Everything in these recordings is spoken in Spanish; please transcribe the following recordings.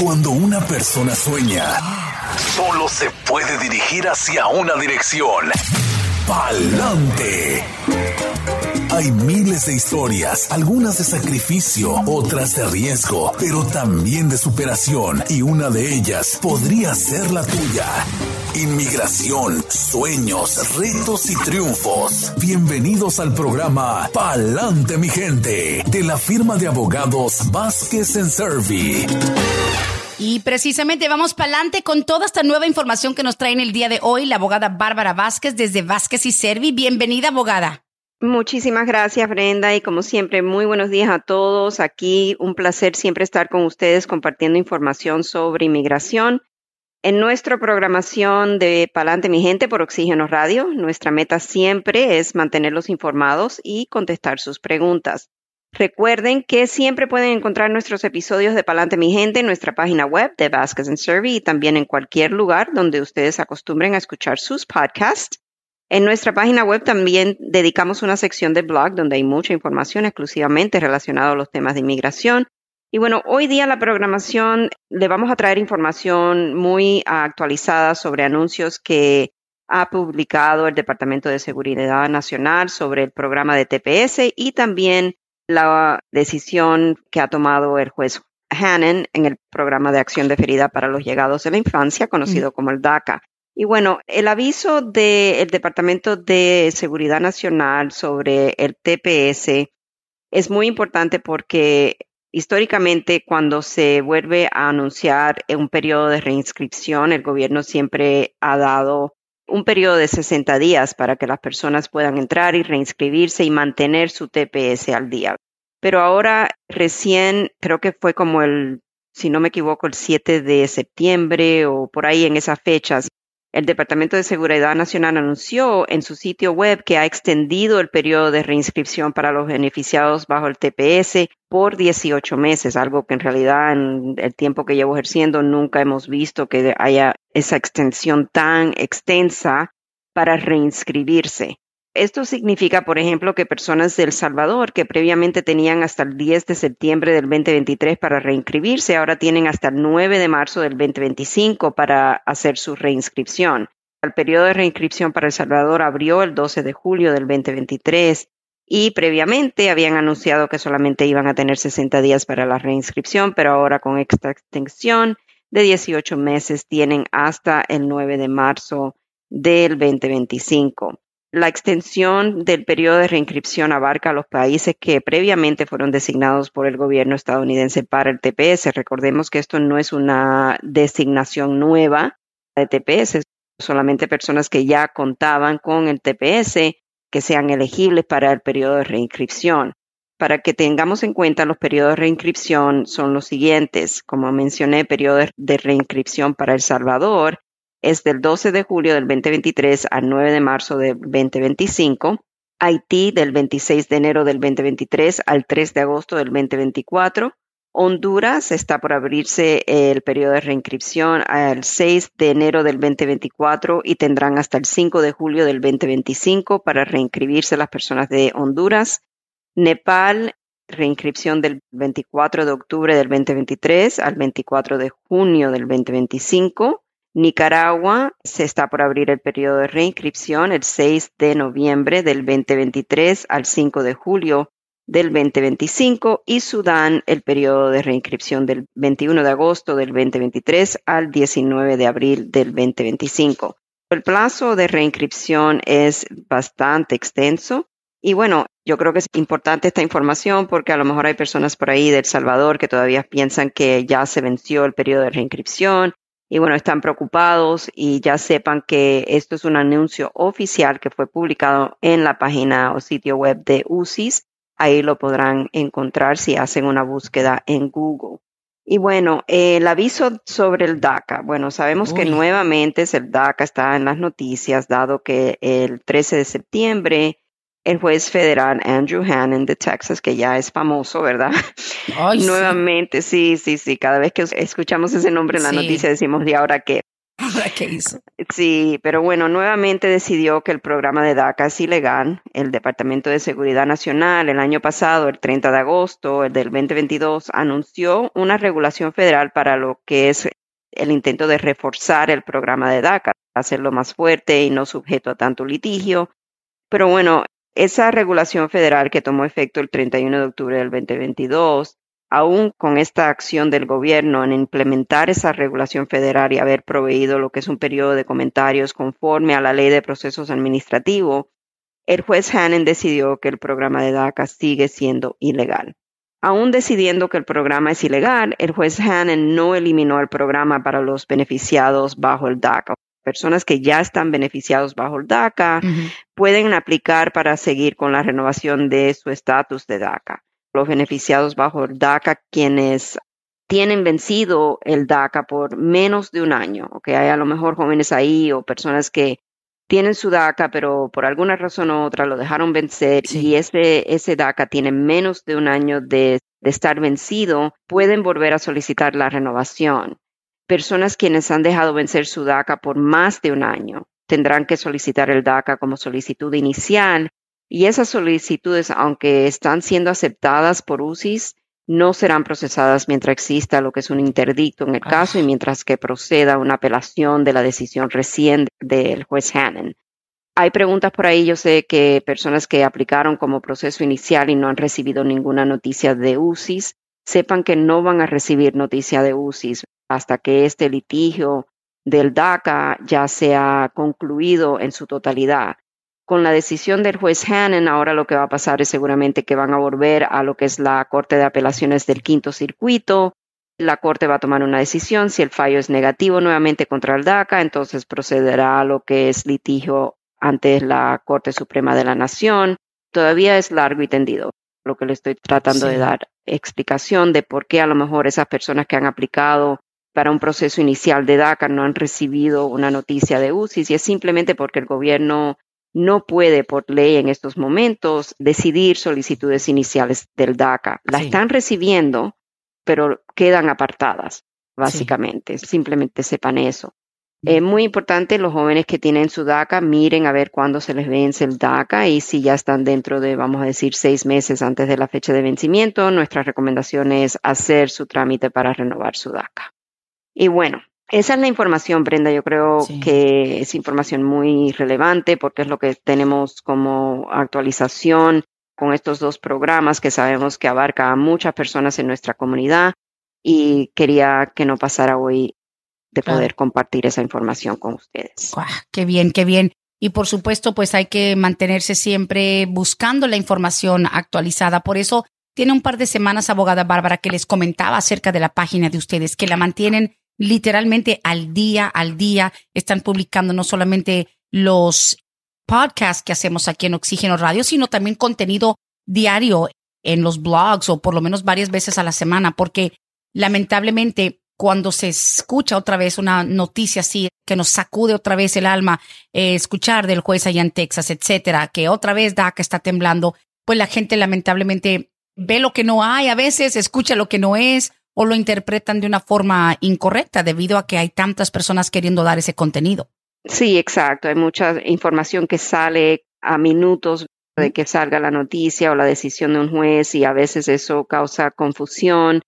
Cuando una persona sueña, solo se puede dirigir hacia una dirección. Pa'lante. Hay miles de historias, algunas de sacrificio, otras de riesgo, pero también de superación, y una de ellas podría ser la tuya. Inmigración, sueños, retos y triunfos. Bienvenidos al programa Pa'lante mi gente, de la firma de abogados Vázquez en Servi. Y precisamente vamos para adelante con toda esta nueva información que nos trae en el día de hoy la abogada Bárbara Vázquez desde Vázquez y Servi. Bienvenida, abogada. Muchísimas gracias, Brenda, y como siempre, muy buenos días a todos. Aquí un placer siempre estar con ustedes compartiendo información sobre inmigración. En nuestra programación de Palante Mi Gente por Oxígeno Radio, nuestra meta siempre es mantenerlos informados y contestar sus preguntas. Recuerden que siempre pueden encontrar nuestros episodios de Palante Mi Gente en nuestra página web de Vasquez and Survey y también en cualquier lugar donde ustedes acostumbren a escuchar sus podcasts. En nuestra página web también dedicamos una sección de blog donde hay mucha información exclusivamente relacionada a los temas de inmigración. Y bueno, hoy día la programación le vamos a traer información muy actualizada sobre anuncios que ha publicado el Departamento de Seguridad Nacional sobre el programa de TPS y también la decisión que ha tomado el juez Hannon en el programa de acción deferida para los llegados de la infancia, conocido como el DACA. Y bueno, el aviso del Departamento de Seguridad Nacional sobre el TPS es muy importante porque históricamente cuando se vuelve a anunciar un periodo de reinscripción, el gobierno siempre ha dado un periodo de 60 días para que las personas puedan entrar y reinscribirse y mantener su TPS al día. Pero ahora recién, creo que fue como el, si no me equivoco, el 7 de septiembre o por ahí en esas fechas, el Departamento de Seguridad Nacional anunció en su sitio web que ha extendido el periodo de reinscripción para los beneficiados bajo el TPS por 18 meses, algo que en realidad en el tiempo que llevo ejerciendo nunca hemos visto que haya esa extensión tan extensa para reinscribirse. Esto significa, por ejemplo, que personas de El Salvador que previamente tenían hasta el 10 de septiembre del 2023 para reinscribirse, ahora tienen hasta el 9 de marzo del 2025 para hacer su reinscripción. El periodo de reinscripción para El Salvador abrió el 12 de julio del 2023 y previamente habían anunciado que solamente iban a tener 60 días para la reinscripción, pero ahora con esta extensión de 18 meses tienen hasta el 9 de marzo del 2025. La extensión del periodo de reinscripción abarca a los países que previamente fueron designados por el gobierno estadounidense para el TPS. Recordemos que esto no es una designación nueva de TPS, solamente personas que ya contaban con el TPS que sean elegibles para el periodo de reinscripción. Para que tengamos en cuenta los periodos de reinscripción son los siguientes. Como mencioné, periodo de reinscripción para El Salvador es del 12 de julio del 2023 al 9 de marzo del 2025. Haití del 26 de enero del 2023 al 3 de agosto del 2024. Honduras está por abrirse el periodo de reinscripción al 6 de enero del 2024 y tendrán hasta el 5 de julio del 2025 para reinscribirse las personas de Honduras. Nepal, reinscripción del 24 de octubre del 2023 al 24 de junio del 2025. Nicaragua se está por abrir el periodo de reinscripción el 6 de noviembre del 2023 al 5 de julio del 2025 y Sudán el periodo de reinscripción del 21 de agosto del 2023 al 19 de abril del 2025. El plazo de reinscripción es bastante extenso y bueno, yo creo que es importante esta información porque a lo mejor hay personas por ahí de El Salvador que todavía piensan que ya se venció el periodo de reinscripción y bueno, están preocupados y ya sepan que esto es un anuncio oficial que fue publicado en la página o sitio web de UCIS. Ahí lo podrán encontrar si hacen una búsqueda en Google. Y bueno, el aviso sobre el DACA. Bueno, sabemos que nuevamente el DACA está en las noticias, dado que el 13 de septiembre el juez federal Andrew Hannon de Texas, que ya es famoso, ¿verdad? Nuevamente, sí. sí, sí, Cada vez que escuchamos ese nombre en la noticia decimos, ¿de ahora qué? ¿Qué hizo? Sí, pero bueno, nuevamente decidió que el programa de DACA es ilegal. El Departamento de Seguridad Nacional el año pasado, el 30 de agosto el del 2022, anunció una regulación federal para lo que es el intento de reforzar el programa de DACA, hacerlo más fuerte y no sujeto a tanto litigio. Pero bueno, esa regulación federal que tomó efecto el 31 de octubre del 2022 aún con esta acción del gobierno en implementar esa regulación federal y haber proveído lo que es un periodo de comentarios conforme a la ley de procesos administrativos, el juez Hannon decidió que el programa de DACA sigue siendo ilegal. Aún decidiendo que el programa es ilegal, el juez Hannon no eliminó el programa para los beneficiados bajo el DACA. Personas que ya están beneficiados bajo el DACA pueden aplicar para seguir con la renovación de su estatus de DACA. Los beneficiados bajo el DACA quienes tienen vencido el DACA por menos de un año, que hay a lo mejor jóvenes ahí o personas que tienen su DACA, pero por alguna razón u otra lo dejaron vencer y ese, ese DACA tiene menos de un año de, de estar vencido, pueden volver a solicitar la renovación. Personas quienes han dejado vencer su DACA por más de un año tendrán que solicitar el DACA como solicitud inicial y esas solicitudes, aunque están siendo aceptadas por UCIS, no serán procesadas mientras exista lo que es un interdicto en el ah. caso y mientras que proceda una apelación de la decisión reciente del juez Hannon. Hay preguntas por ahí, yo sé que personas que aplicaron como proceso inicial y no han recibido ninguna noticia de UCIS, sepan que no van a recibir noticia de UCIS hasta que este litigio del DACA ya sea concluido en su totalidad con la decisión del juez Hannon, ahora lo que va a pasar es seguramente que van a volver a lo que es la Corte de Apelaciones del Quinto Circuito. La Corte va a tomar una decisión. Si el fallo es negativo nuevamente contra el DACA, entonces procederá a lo que es litigio ante la Corte Suprema de la Nación. Todavía es largo y tendido. Lo que le estoy tratando de dar explicación de por qué a lo mejor esas personas que han aplicado para un proceso inicial de DACA no han recibido una noticia de UCIS y es simplemente porque el gobierno no puede por ley en estos momentos decidir solicitudes iniciales del DACA. La están recibiendo, pero quedan apartadas, básicamente. Simplemente sepan eso. Es muy importante los jóvenes que tienen su DACA miren a ver cuándo se les vence el DACA y si ya están dentro de, vamos a decir, seis meses antes de la fecha de vencimiento, nuestra recomendación es hacer su trámite para renovar su DACA. Y bueno, esa es la información, Brenda. Yo creo que es información muy relevante porque es lo que tenemos como actualización con estos dos programas que sabemos que abarca a muchas personas en nuestra comunidad y quería que no pasara hoy de poder compartir esa información con ustedes. qué bien, qué bien. Y por supuesto, pues hay que mantenerse siempre buscando la información actualizada. Por eso tiene un par de semanas, abogada Bárbara, que les comentaba acerca de la página de ustedes, que la mantienen literalmente al día, al día, están publicando no solamente los podcasts que hacemos aquí en Oxígeno Radio, sino también contenido diario en los blogs o por lo menos varias veces a la semana, porque lamentablemente cuando se escucha otra vez una noticia así que nos sacude otra vez el alma, eh, escuchar del juez allá en Texas, etcétera, que otra vez da que está temblando, pues la gente lamentablemente ve lo que no hay, a veces escucha lo que no es o lo interpretan de una forma incorrecta debido a que hay tantas personas queriendo dar ese contenido. Sí, exacto. Hay mucha información que sale a minutos de que salga la noticia o la decisión de un juez y a veces eso causa confusión.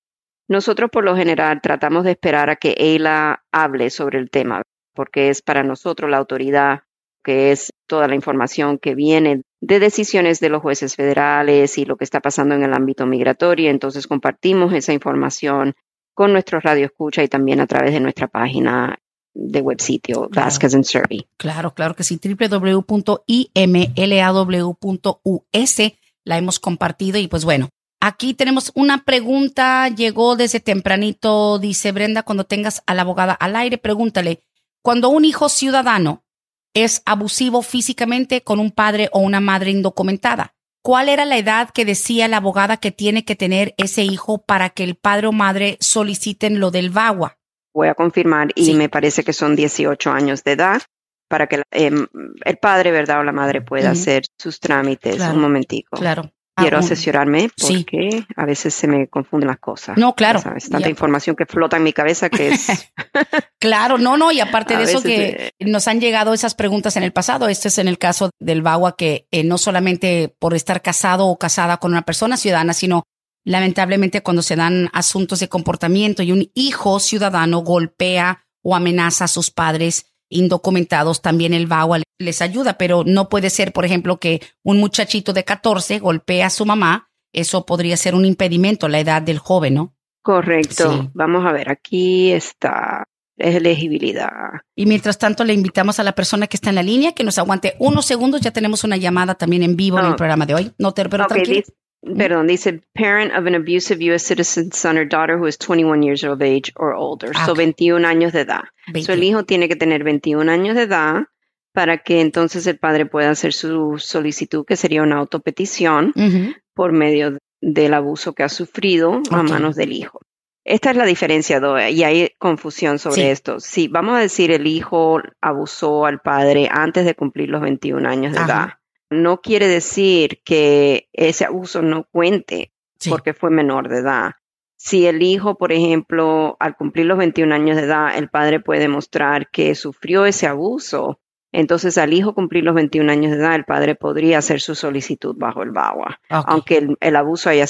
Nosotros por lo general tratamos de esperar a que ella hable sobre el tema porque es para nosotros la autoridad que es toda la información que viene de decisiones de los jueces federales y lo que está pasando en el ámbito migratorio. Entonces compartimos esa información con nuestros radio escucha y también a través de nuestra página de web sitio Vasquez and Survey. Claro, claro que sí, www.imlaw.us la hemos compartido y pues bueno, aquí tenemos una pregunta, llegó desde tempranito, dice Brenda, cuando tengas a la abogada al aire, pregúntale, cuando un hijo ciudadano es abusivo físicamente con un padre o una madre indocumentada. ¿Cuál era la edad que decía la abogada que tiene que tener ese hijo para que el padre o madre soliciten lo del VAWA? Voy a confirmar y me parece que son 18 años de edad para que em, el padre, ¿verdad? O la madre pueda hacer sus trámites. Un momentico. Claro. Quiero asesorarme porque a veces se me confunden las cosas. No, claro. Es tanta información que flota en mi cabeza que es... claro, no, no, y aparte de eso que nos han llegado esas preguntas en el pasado, este es en el caso del Bagua que eh, no solamente por estar casado o casada con una persona ciudadana, sino lamentablemente cuando se dan asuntos de comportamiento y un hijo ciudadano golpea o amenaza a sus padres indocumentados, también el VAWA les ayuda, pero no puede ser, por ejemplo, que un muchachito de 14 golpee a su mamá. Eso podría ser un impedimento, la edad del joven, ¿no? Correcto. Vamos a ver, aquí está es elegibilidad. Y mientras tanto le invitamos a la persona que está en la línea que nos aguante unos segundos. Ya tenemos una llamada también en vivo en el programa de hoy. No te pero okay, Perdón, dice parent of an abusive U.S. citizen son or daughter who is 21 years of age or older. Ah, so 21 años de edad. So el hijo tiene que tener 21 años de edad para que entonces el padre pueda hacer su solicitud, que sería una autopetición por medio del abuso que ha sufrido a manos del hijo. Esta es la diferencia, y hay confusión sobre esto. Si vamos a decir el hijo abusó al padre antes de cumplir los 21 años de edad no quiere decir que ese abuso no cuente porque fue menor de edad. Si el hijo, por ejemplo, al cumplir los 21 años de edad, el padre puede demostrar que sufrió ese abuso, entonces al hijo cumplir los 21 años de edad, el padre podría hacer su solicitud bajo el BAWA, aunque el, abuso haya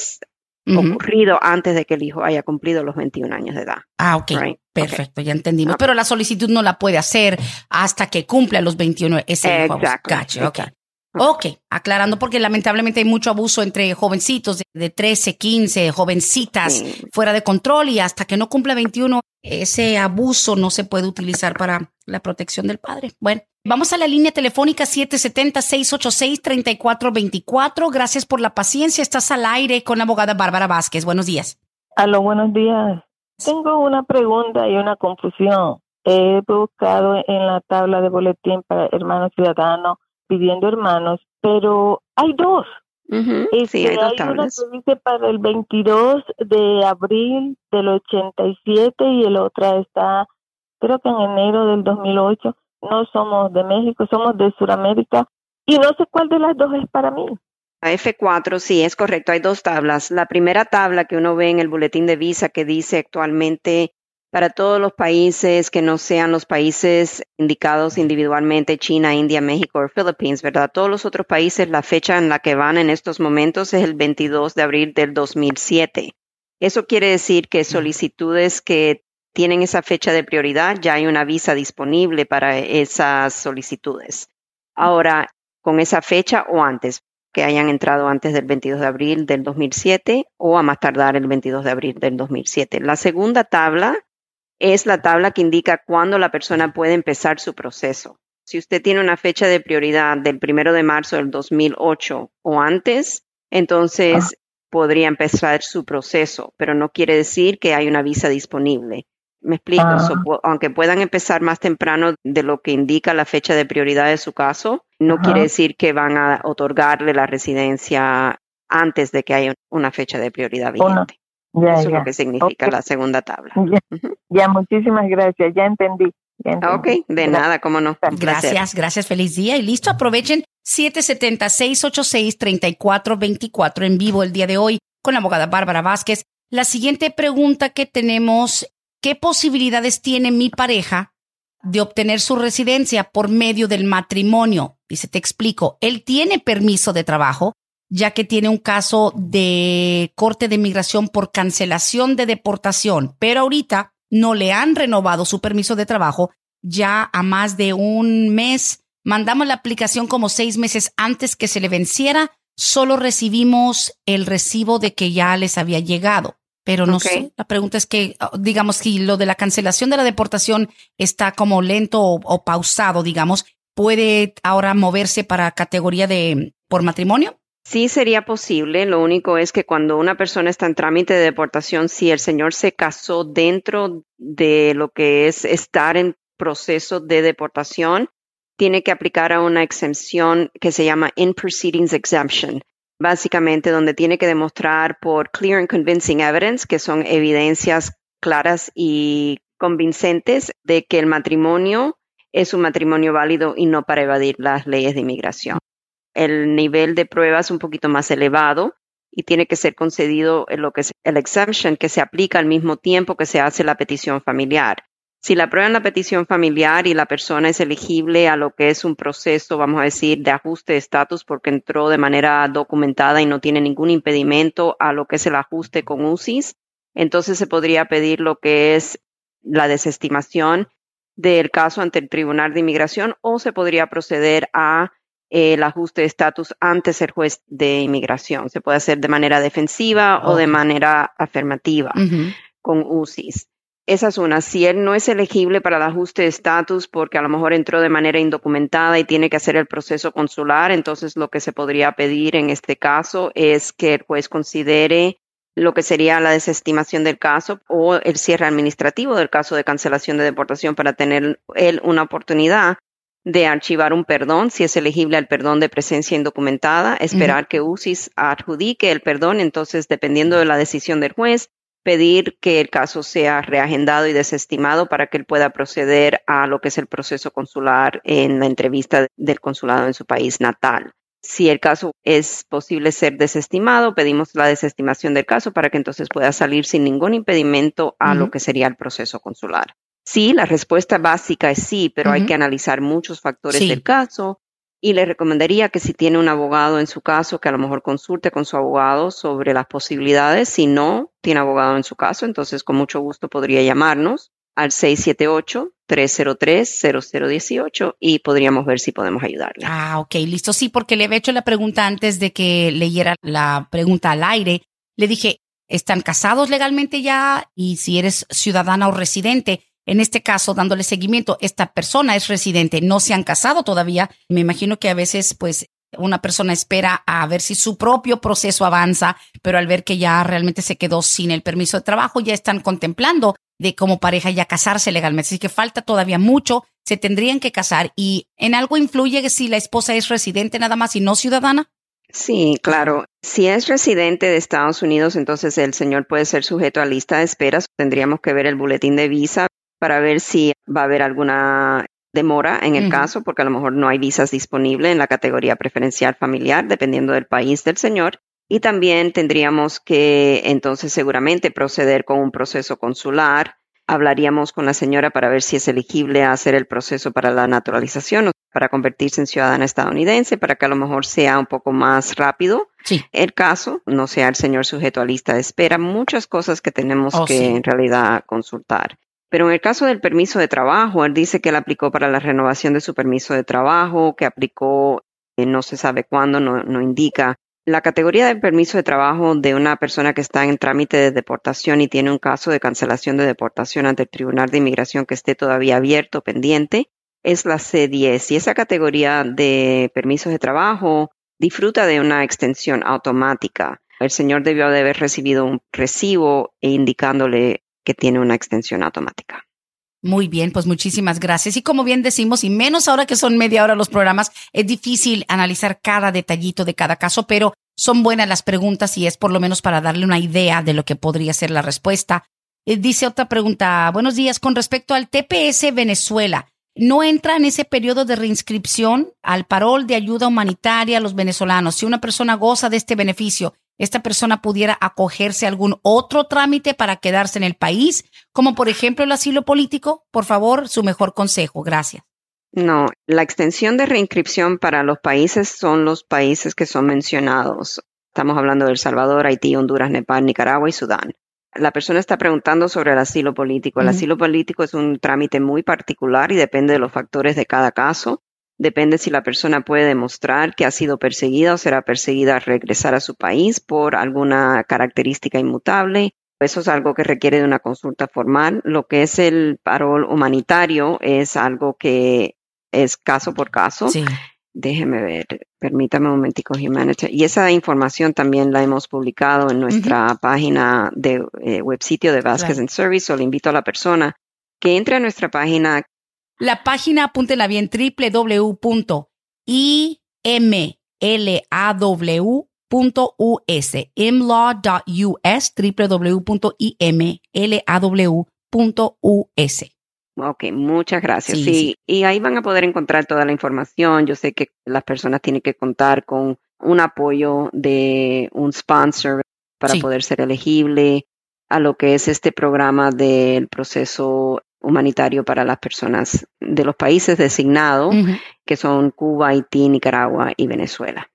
ocurrido antes de que el hijo haya cumplido los 21 años de edad. Ah, ok. Perfecto, ya entendimos. Pero la solicitud no la puede hacer hasta que cumpla los 21 ese hijo. Exacto. Ok, aclarando porque lamentablemente hay mucho abuso entre jovencitos de, 13, 15, jovencitas fuera de control y hasta que no cumpla 21, ese abuso no se puede utilizar para la protección del padre. Bueno, vamos a la línea telefónica 770-686-3424. Gracias por la paciencia. Estás al aire con la abogada Bárbara Vázquez. Buenos días. Aló, buenos días. Tengo una pregunta y una confusión. He buscado en la tabla de boletín para hermanos ciudadanos pidiendo hermanos, pero hay dos. sí, hay, dos una que dice para el 22 de abril del 87 y el otra está, creo que en enero del 2008. No somos de México, somos de Sudamérica y no sé cuál de las dos es para mí. F4, sí, es correcto. Hay dos tablas. La primera tabla que uno ve en el boletín de visa que dice actualmente para todos los países que no sean los países indicados individualmente, China, India, México o Filipinas, ¿verdad? Todos los otros países, la fecha en la que van en estos momentos es el 22 de abril del 2007. Eso quiere decir que solicitudes que tienen esa fecha de prioridad, ya hay una visa disponible para esas solicitudes. Ahora, con esa fecha o antes, que hayan entrado antes del 22 de abril del 2007 o a más tardar el 22 de abril del 2007. La segunda tabla es la tabla que indica cuándo la persona puede empezar su proceso. Si usted tiene una fecha de prioridad del primero de marzo del 2008 o antes, entonces ah. podría empezar su proceso, pero no quiere decir que hay una visa disponible. Me explico, ah. aunque puedan empezar más temprano de lo que indica la fecha de prioridad de su caso, no quiere decir que van a otorgarle la residencia antes de que haya una fecha de prioridad vigente. Eso es lo que significa la segunda tabla. Ya, muchísimas gracias, ya entendí. Ok, de nada, cómo no. Gracias, gracias, feliz día y listo, aprovechen 770-686-3424 en vivo el día de hoy con la abogada Bárbara Vázquez. La siguiente pregunta que tenemos, ¿qué posibilidades tiene mi pareja de obtener su residencia por medio del matrimonio? Dice, te explico, él tiene permiso de trabajo, ya que tiene un caso de corte de migración por cancelación de deportación, pero ahorita no le han renovado su permiso de trabajo ya a más de un mes. Mandamos la aplicación como seis meses antes que se le venciera. Solo recibimos el recibo de que ya les había llegado. Pero no sé, la pregunta es que, digamos, si lo de la cancelación de la deportación está como lento o, o pausado, digamos, ¿puede ahora moverse para categoría de por matrimonio? Sí sería posible, lo único es que cuando una persona está en trámite de deportación, si el señor se casó dentro de lo que es estar en proceso de deportación, tiene que aplicar a una exención que se llama In Proceedings Exemption, básicamente donde tiene que demostrar por clear and convincing evidence, que son evidencias claras y convincentes de que el matrimonio es un matrimonio válido y no para evadir las leyes de inmigración el nivel de pruebas un poquito más elevado. y tiene que ser concedido lo que es el exemption que se aplica al mismo tiempo que se hace la petición familiar. Si la aprueban la petición familiar y la persona es elegible a lo que es un proceso, vamos a decir, de ajuste de estatus porque entró de manera documentada y no tiene ningún impedimento a lo que es el ajuste con UCIS, entonces se podría pedir lo que es la desestimación del caso ante el Tribunal de Inmigración o se podría proceder a eh, el ajuste de estatus antes el juez de inmigración. Se puede hacer de manera defensiva o de manera afirmativa con UCIS. Esa es una. Si él no es elegible para el ajuste de estatus porque a lo mejor entró de manera indocumentada y tiene que hacer el proceso consular, entonces lo que se podría pedir en este caso es que el juez considere lo que sería la desestimación del caso o el cierre administrativo del caso de cancelación de deportación para tener él una oportunidad de archivar un perdón, si es elegible al perdón de presencia indocumentada, esperar que UCIS adjudique el perdón, entonces dependiendo de la decisión del juez, pedir que el caso sea reagendado y desestimado para que él pueda proceder a lo que es el proceso consular en la entrevista del consulado en su país natal. Si el caso es posible ser desestimado, pedimos la desestimación del caso para que entonces pueda salir sin ningún impedimento a lo que sería el proceso consular. Sí, la respuesta básica es sí, pero hay que analizar muchos factores del caso, y le recomendaría que si tiene un abogado en su caso, que a lo mejor consulte con su abogado sobre las posibilidades. Si no tiene abogado en su caso, entonces con mucho gusto podría llamarnos al 678-303-0018 y podríamos ver si podemos ayudarle. Ah, ok, listo. Sí, porque le había hecho la pregunta antes de que leyera la pregunta al aire. Le dije, ¿están casados legalmente ya? Y si eres ciudadana o residente, en este caso, dándole seguimiento, esta persona es residente, no se han casado todavía. Me imagino que a veces, pues, una persona espera a ver si su propio proceso avanza, pero al ver que ya realmente se quedó sin el permiso de trabajo, ya están contemplando de como pareja ya casarse legalmente. Así que falta todavía mucho, se tendrían que casar y en algo influye si la esposa es residente nada más y no ciudadana. Sí, claro. Si es residente de Estados Unidos, entonces el señor puede ser sujeto a lista de esperas. Tendríamos que ver el boletín de visa para ver si va a haber alguna demora en el caso, porque a lo mejor no hay visas disponibles en la categoría preferencial familiar, dependiendo del país del señor. Y también tendríamos que entonces seguramente proceder con un proceso consular. Hablaríamos con la señora para ver si es elegible a hacer el proceso para la naturalización o para convertirse en ciudadana estadounidense, para que a lo mejor sea un poco más rápido el caso, no sea el señor sujeto a lista de espera. Muchas cosas que tenemos oh, que en realidad consultar. Pero en el caso del permiso de trabajo, él dice que él aplicó para la renovación de su permiso de trabajo, que aplicó, eh, no se sabe cuándo, no, no indica. La categoría del permiso de trabajo de una persona que está en trámite de deportación y tiene un caso de cancelación de deportación ante el Tribunal de Inmigración que esté todavía abierto, pendiente, es la C10. Y esa categoría de permisos de trabajo disfruta de una extensión automática. El señor debió de haber recibido un recibo indicándole que tiene una extensión automática. Muy bien, pues muchísimas gracias. Y como bien decimos, y menos ahora que son media hora los programas, es difícil analizar cada detallito de cada caso, pero son buenas las preguntas y es por lo menos para darle una idea de lo que podría ser la respuesta. Eh, dice otra pregunta, buenos días, con respecto al TPS Venezuela, ¿no entra en ese periodo de reinscripción al parol de ayuda humanitaria a los venezolanos? Si una persona goza de este beneficio esta persona pudiera acogerse a algún otro trámite para quedarse en el país, como por ejemplo el asilo político? Por favor, su mejor consejo. Gracias. No, la extensión de reinscripción para los países son los países que son mencionados. Estamos hablando de El Salvador, Haití, Honduras, Nepal, Nicaragua y Sudán. La persona está preguntando sobre el asilo político. El asilo político es un trámite muy particular y depende de los factores de cada caso. Depende si la persona puede demostrar que ha sido perseguida o será perseguida al regresar a su país por alguna característica inmutable. Eso es algo que requiere de una consulta formal. Lo que es el parol humanitario es algo que es caso por caso. Sí. Déjeme ver, permítame un momentico, Humanity. Y esa información también la hemos publicado en nuestra página de eh, web sitio de Vasquez and Service. O le invito a la persona que entre a nuestra página la página, apúntela bien, www.imlaw.us, imlaw.us, www.imlaw.us. Ok, muchas gracias. Sí, y ahí van a poder encontrar toda la información. Yo sé que las personas tienen que contar con un apoyo de un sponsor para poder ser elegible a lo que es este programa del proceso humanitario para las personas de los países designados, que son Cuba, Haití, Nicaragua y Venezuela.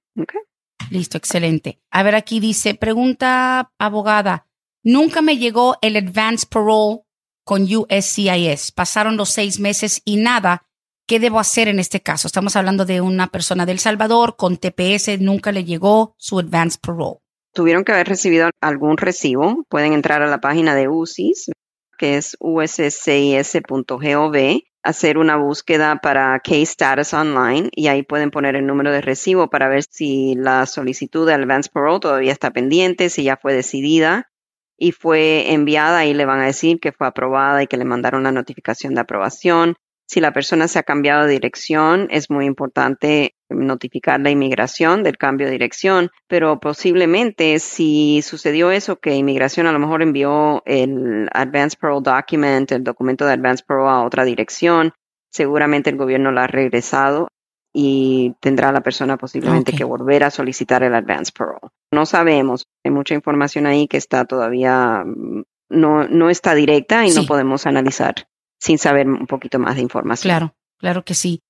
Listo, excelente. A ver, aquí dice, pregunta abogada, nunca me llegó el advance parole con USCIS. Pasaron los seis meses y nada. ¿Qué debo hacer en este caso? Estamos hablando de una persona del Salvador con TPS, nunca le llegó su advance parole. Tuvieron que haber recibido algún recibo. Pueden entrar a la página de UCIS, que es uscis.gov, hacer una búsqueda para Case Status Online y ahí pueden poner el número de recibo para ver si la solicitud de Advance Parole todavía está pendiente, si ya fue decidida y fue enviada, y le van a decir que fue aprobada y que le mandaron la notificación de aprobación. Si la persona se ha cambiado de dirección, es muy importante notificar la inmigración del cambio de dirección, pero posiblemente si sucedió eso, que inmigración a lo mejor envió el Advance Parole Document, el documento de Advance Parole a otra dirección, seguramente el gobierno lo ha regresado y tendrá la persona posiblemente que volver a solicitar el advance parole. No sabemos, hay mucha información ahí que está todavía, mm, no, no está directa y no podemos analizar sin saber un poquito más de información. Claro, claro que sí.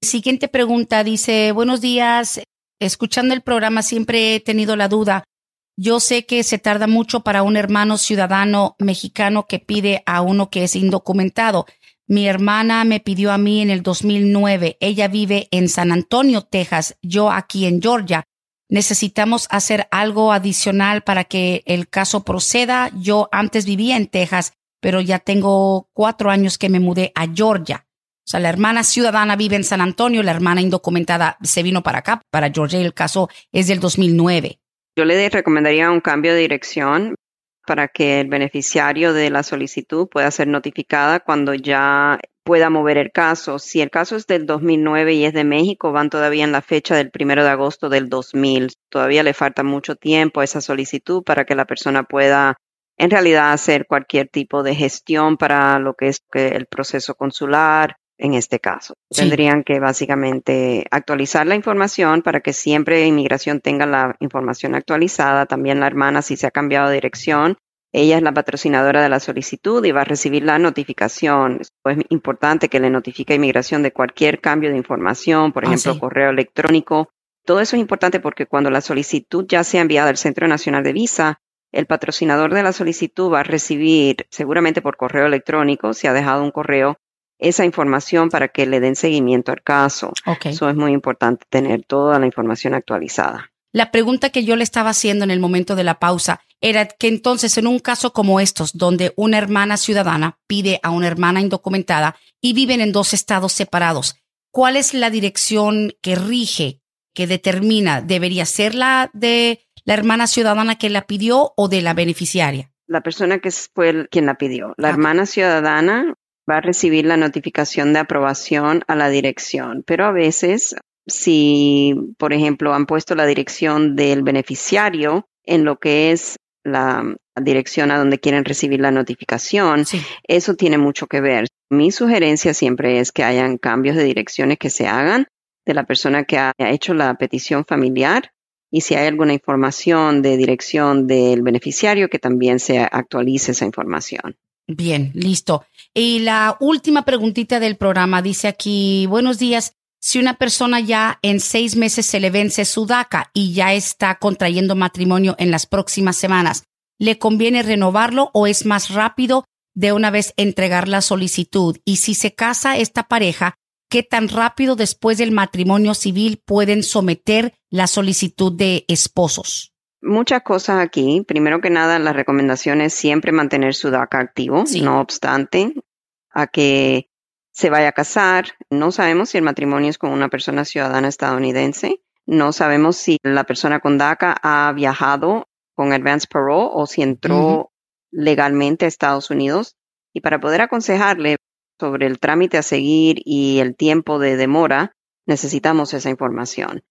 Siguiente pregunta dice, buenos días, escuchando el programa siempre he tenido la duda. Yo sé que se tarda mucho para un hermano ciudadano mexicano que pide a uno que es indocumentado. Mi hermana me pidió a mí en el 2009. Ella vive en San Antonio, Texas, yo aquí en Georgia. Necesitamos hacer algo adicional para que el caso proceda. Yo antes vivía en Texas, pero ya tengo cuatro años que me mudé a Georgia. O sea, la hermana ciudadana vive en San Antonio, la hermana indocumentada se vino para acá, para Georgia, el caso es del 2009. Yo le recomendaría un cambio de dirección para que el beneficiario de la solicitud pueda ser notificada cuando ya pueda mover el caso. Si el caso es del 2009 y es de México, van todavía en la fecha del primero de agosto del 2000. Todavía le falta mucho tiempo a esa solicitud para que la persona pueda en realidad hacer cualquier tipo de gestión para lo que es el proceso consular, en este caso. Tendrían que básicamente actualizar la información para que siempre inmigración tenga la información actualizada. También la hermana, si se ha cambiado de dirección, ella es la patrocinadora de la solicitud y va a recibir la notificación. Es importante que le notifique a inmigración de cualquier cambio de información, por ah, ejemplo, correo electrónico. Todo eso es importante porque cuando la solicitud ya sea enviada al Centro Nacional de Visa, el patrocinador de la solicitud va a recibir, seguramente por correo electrónico, si ha dejado un correo, esa información para que le den seguimiento al caso. Eso es muy importante, tener toda la información actualizada. La pregunta que yo le estaba haciendo en el momento de la pausa era que entonces en un caso como estos, donde una hermana ciudadana pide a una hermana indocumentada y viven en dos estados separados, ¿cuál es la dirección que rige, que determina, debería ser la de la hermana ciudadana que la pidió o de la beneficiaria? La persona que fue quien la pidió. La hermana ciudadana va a recibir la notificación de aprobación a la dirección, pero a veces si, por ejemplo, han puesto la dirección del beneficiario en lo que es la dirección a donde quieren recibir la notificación, eso tiene mucho que ver. Mi sugerencia siempre es que hayan cambios de direcciones que se hagan de la persona que ha hecho la petición familiar y si hay alguna información de dirección del beneficiario que también se actualice esa información. Bien, listo. Y la última preguntita del programa dice aquí, buenos días. Si una persona ya en seis meses se le vence su DACA y ya está contrayendo matrimonio en las próximas semanas, ¿le conviene renovarlo o es más rápido de una vez entregar la solicitud? Y si se casa esta pareja, ¿qué tan rápido después del matrimonio civil pueden someter la solicitud de esposos? Muchas cosas aquí. Primero que nada, la recomendación es siempre mantener su DACA activo, no obstante a que se vaya a casar. No sabemos si el matrimonio es con una persona ciudadana estadounidense. No sabemos si la persona con DACA ha viajado con advance parole o si entró legalmente a Estados Unidos. Y para poder aconsejarle sobre el trámite a seguir y el tiempo de demora, necesitamos esa información.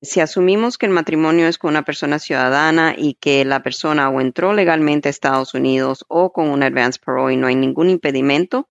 Si asumimos que el matrimonio es con una persona ciudadana y que la persona o entró legalmente a Estados Unidos o con un advance parole y no hay ningún impedimento,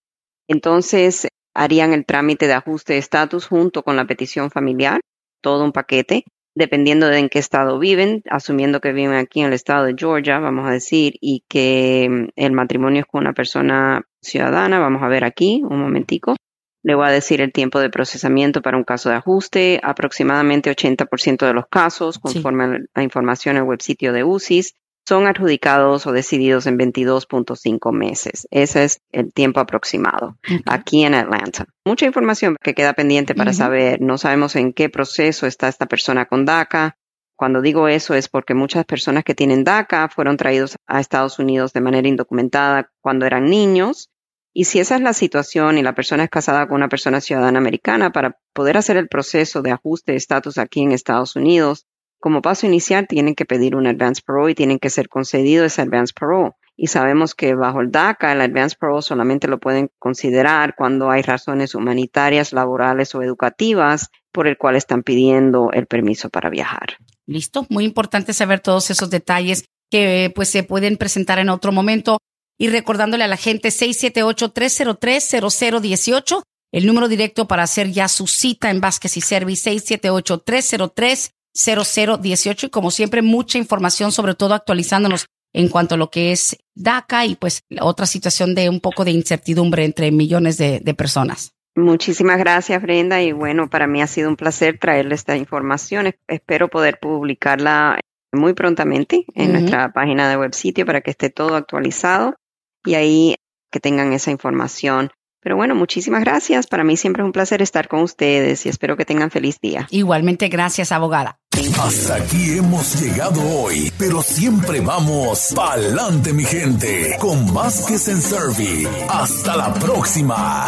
entonces harían el trámite de ajuste de estatus junto con la petición familiar, todo un paquete. dependiendo de en qué estado viven, asumiendo que viven aquí en el estado de Georgia, vamos a decir, y que mm, el matrimonio es con una persona ciudadana, vamos a ver aquí un momentico. Le voy a decir el tiempo de procesamiento para un caso de ajuste, aproximadamente 80% de los casos, conforme a la información en el web sitio de UCIS, son adjudicados o decididos en 22.5 meses. Ese es el tiempo aproximado aquí en Atlanta. Mucha información que queda pendiente para saber. No sabemos en qué proceso está esta persona con DACA. Cuando digo eso es porque muchas personas que tienen DACA fueron traídos a Estados Unidos de manera indocumentada cuando eran niños. Y si esa es la situación y la persona es casada con una persona ciudadana americana, para poder hacer el proceso de ajuste de estatus aquí en Estados Unidos, como paso inicial tienen que pedir un advance parole y tienen que ser concedido ese advance parole. Y sabemos que bajo el DACA el advance parole solamente lo pueden considerar cuando hay razones humanitarias, laborales o educativas por el cual están pidiendo el permiso para viajar. Listo, muy importante saber todos esos detalles que pues se pueden presentar en otro momento y recordándole a la gente 678-303-0018, el número directo para hacer ya su cita en Vázquez y Service 678 303 0018 y como siempre mucha información, sobre todo actualizándonos en cuanto a lo que es DACA y pues otra situación de un poco de incertidumbre entre millones de, personas. Muchísimas gracias, Brenda. Y bueno, para mí ha sido un placer traerle esta información. Espero poder publicarla muy prontamente en nuestra página de web sitio para que esté todo actualizado y ahí que tengan esa información pero bueno, muchísimas gracias. Para mí siempre es un placer estar con ustedes y espero que tengan feliz día. Igualmente, gracias, abogada. Hasta aquí hemos llegado hoy, pero siempre vamos pa'lante, mi gente, con Vázquez en Servi. Hasta la próxima.